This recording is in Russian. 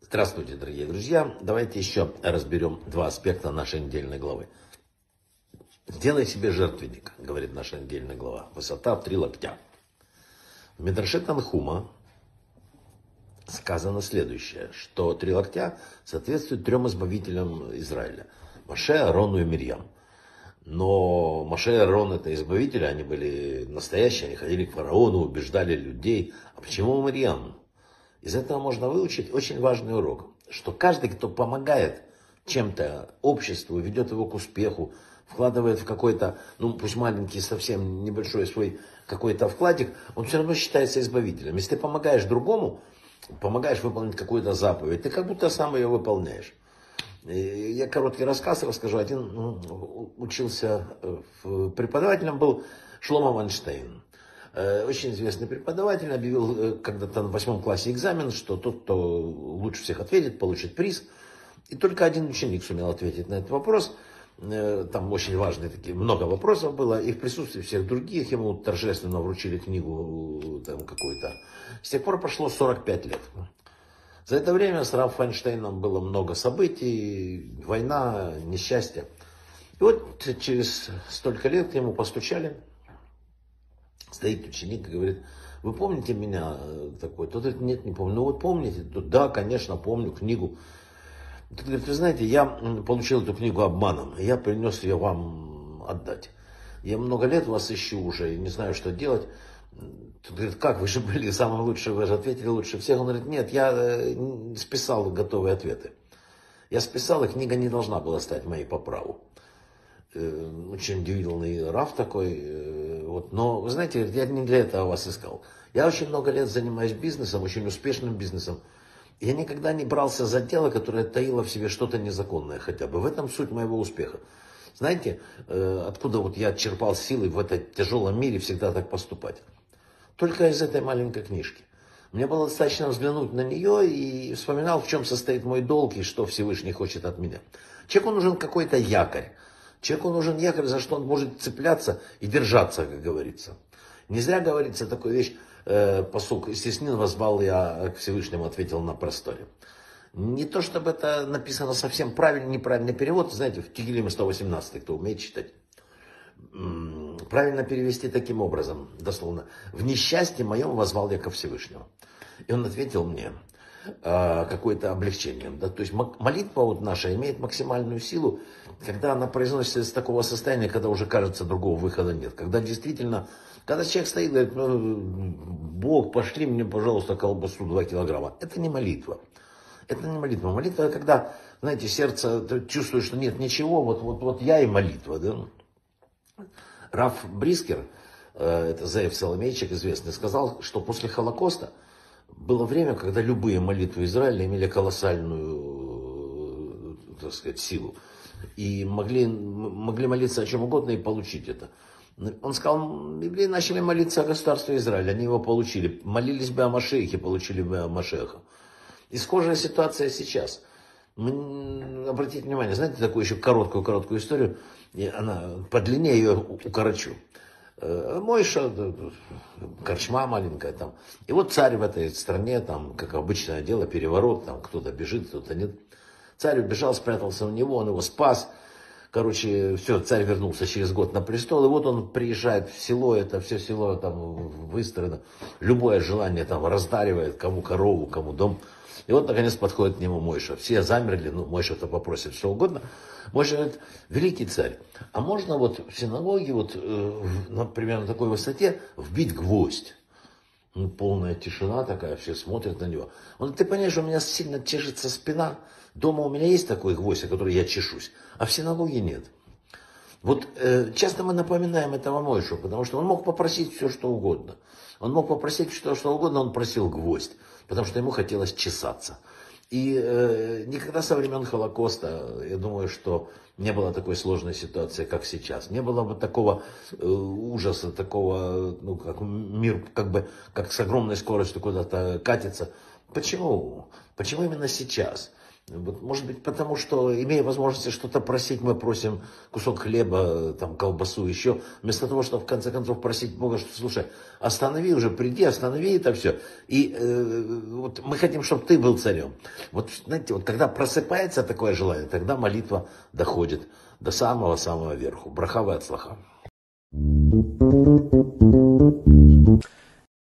Здравствуйте, дорогие друзья. Давайте еще разберем два аспекта нашей недельной главы. Сделай себе жертвенник, говорит наша недельная глава. Высота в три локтя. В Медраше Танхума сказано следующее, что три локтя соответствуют трем избавителям Израиля. Маше, Арону и Мирьям. Но Маше и Арон это избавители, они были настоящие, они ходили к фараону, убеждали людей. А почему Мирьям? Из этого можно выучить очень важный урок, что каждый, кто помогает чем-то обществу, ведет его к успеху, вкладывает в какой-то, ну пусть маленький, совсем небольшой свой какой-то вкладик, он все равно считается избавителем. Если ты помогаешь другому, помогаешь выполнить какую-то заповедь, ты как будто сам ее выполняешь. Я короткий рассказ расскажу. Один ну, учился, э, преподавателем был Шлома Ванштейн. Э, очень известный преподаватель объявил э, когда-то на восьмом классе экзамен, что тот, кто лучше всех ответит, получит приз. И только один ученик сумел ответить на этот вопрос. Там очень важные такие, много вопросов было. И в присутствии всех других ему торжественно вручили книгу там какую-то. С тех пор прошло 45 лет. За это время с Раф Файнштейном было много событий, война, несчастье. И вот через столько лет к нему постучали Стоит ученик и говорит, вы помните меня такой? Тот говорит, нет, не помню. Ну вот помните? Тот, да, конечно, помню книгу. Тот говорит, вы знаете, я получил эту книгу обманом, я принес ее вам отдать. Я много лет вас ищу уже, и не знаю, что делать. Тут говорит, как, вы же были самым лучшим, вы же ответили лучше всех. Он говорит, нет, я э, списал готовые ответы. Я списал, и книга не должна была стать моей по праву. Э, очень удивительный Раф такой. Э, вот. Но, вы знаете, я не для этого вас искал. Я очень много лет занимаюсь бизнесом, очень успешным бизнесом. Я никогда не брался за дело, которое таило в себе что-то незаконное хотя бы. В этом суть моего успеха. Знаете, откуда вот я черпал силы в этом тяжелом мире всегда так поступать? Только из этой маленькой книжки. Мне было достаточно взглянуть на нее и вспоминал, в чем состоит мой долг и что Всевышний хочет от меня. Человеку нужен какой-то якорь. Человеку нужен якорь, за что он может цепляться и держаться, как говорится. Не зря говорится такая вещь, э, посук, «Стеснил возвал я к Всевышнему», ответил на просторе. Не то, чтобы это написано совсем правильно, неправильный перевод, знаете, в Тигелиме 118, кто умеет читать. Правильно перевести таким образом, дословно. «В несчастье моем возвал я ко Всевышнему». И он ответил мне, э, какое-то облегчение. Да? То есть молитва вот наша имеет максимальную силу, когда она произносится из такого состояния, когда уже кажется другого выхода нет. Когда действительно, когда человек стоит и говорит, ну, Бог, пошли мне, пожалуйста, колбасу 2 килограмма. Это не молитва. Это не молитва. Молитва, когда, знаете, сердце чувствует, что нет ничего, вот, вот, вот я и молитва. Да? Раф Брискер, э, это Заев Соломейчик известный, сказал, что после Холокоста было время, когда любые молитвы Израиля имели колоссальную, э, так сказать, силу и могли, могли молиться о чем угодно и получить это. Он сказал, евреи начали молиться о государстве Израиля, они его получили. Молились бы о Машехе, получили бы о Машеха. И схожая ситуация сейчас. Обратите внимание, знаете такую еще короткую-короткую историю, и она по длине ее укорочу. Э, Мойша, корчма маленькая там. И вот царь в этой стране, там, как обычное дело, переворот, там кто-то бежит, кто-то нет. Царь убежал, спрятался в него, он его спас. Короче, все, царь вернулся через год на престол, и вот он приезжает в село, это все село там выстроено, любое желание там раздаривает, кому корову, кому дом. И вот, наконец, подходит к нему Мойша. Все замерли, ну, Мойша-то попросит что угодно. Мойша говорит, великий царь, а можно вот в синагоге, вот, э, например, на такой высоте вбить гвоздь? Ну, полная тишина такая, все смотрят на него. Он ты понимаешь, у меня сильно чешется спина, Дома у меня есть такой гвоздь, о который я чешусь, а в синагоге нет. Вот э, часто мы напоминаем этого Мойшу, потому что он мог попросить все, что угодно. Он мог попросить все, что угодно, он просил гвоздь, потому что ему хотелось чесаться. И э, никогда со времен Холокоста, я думаю, что не было такой сложной ситуации, как сейчас. Не было бы такого э, ужаса, такого, ну, как мир как бы, как с огромной скоростью куда-то катится. Почему? Почему именно сейчас? Вот, может быть, потому что, имея возможность что-то просить, мы просим кусок хлеба, там, колбасу, еще, вместо того, чтобы в конце концов просить Бога, что, слушай, останови уже, приди, останови это все. И э, вот мы хотим, чтобы ты был царем. Вот, знаете, вот когда просыпается такое желание, тогда молитва доходит до самого-самого верху. Брахава от слаха.